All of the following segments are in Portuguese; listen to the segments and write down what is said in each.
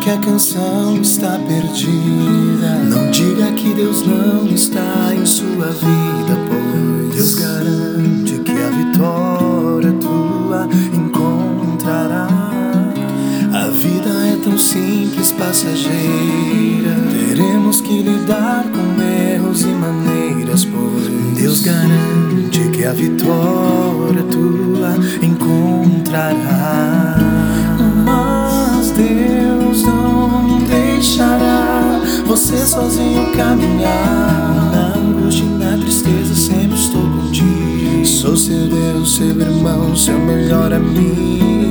que a canção está perdida. Não diga que Deus não está em sua vida, pois Deus garante que a vitória tua encontrará. A vida é tão simples, passageira. Teremos que lidar com erros e maneiras, pois Deus garante que a vitória tua encontrará. Sozinho caminhar. Na angústia e na tristeza sempre estou contigo. Sou seu Deus, seu irmão, seu melhor amigo.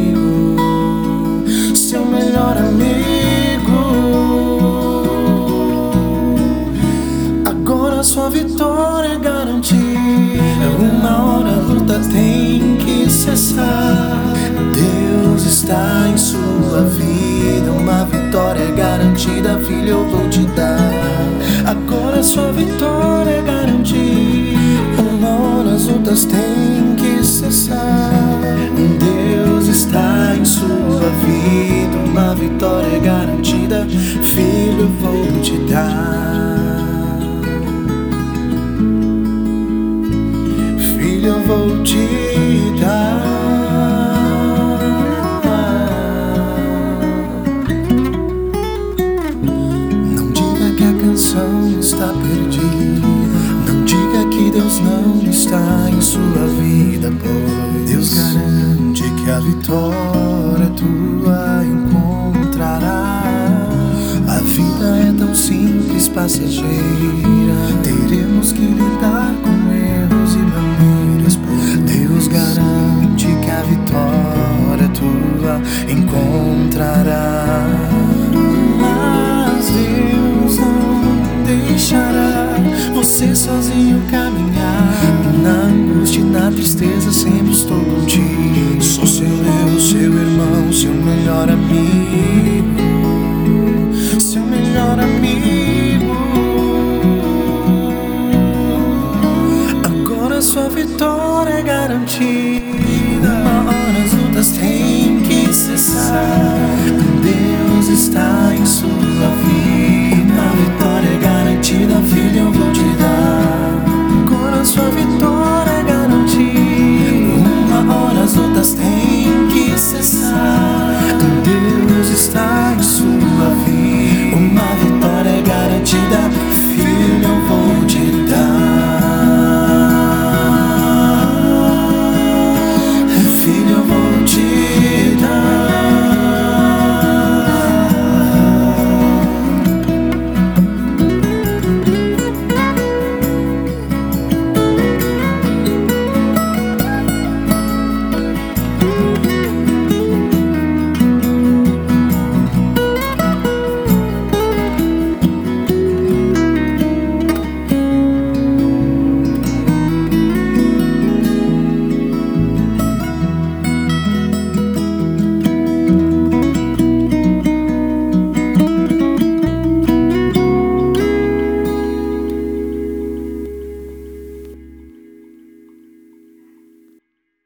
Vitória é garantida, filho, eu vou te dar. Agora sua vitória é garantida. Uma hora as lutas têm que cessar. Deus está em sua vida. Uma vitória é garantida, filho, eu vou te dar. Filho, eu vou te dar. Está perdida. Não diga que Deus não está em sua vida, pois Deus garante que a vitória tua encontrará. A vida é tão simples, passageira. Teremos que lidar com você sozinho caminhar. Na angústia e na tristeza sempre estou contigo. Sou seu Deus, seu irmão, seu melhor amigo. Seu melhor amigo. Agora sua vitória é garantida. Uma hora as lutas têm que cessar. Deus está em sua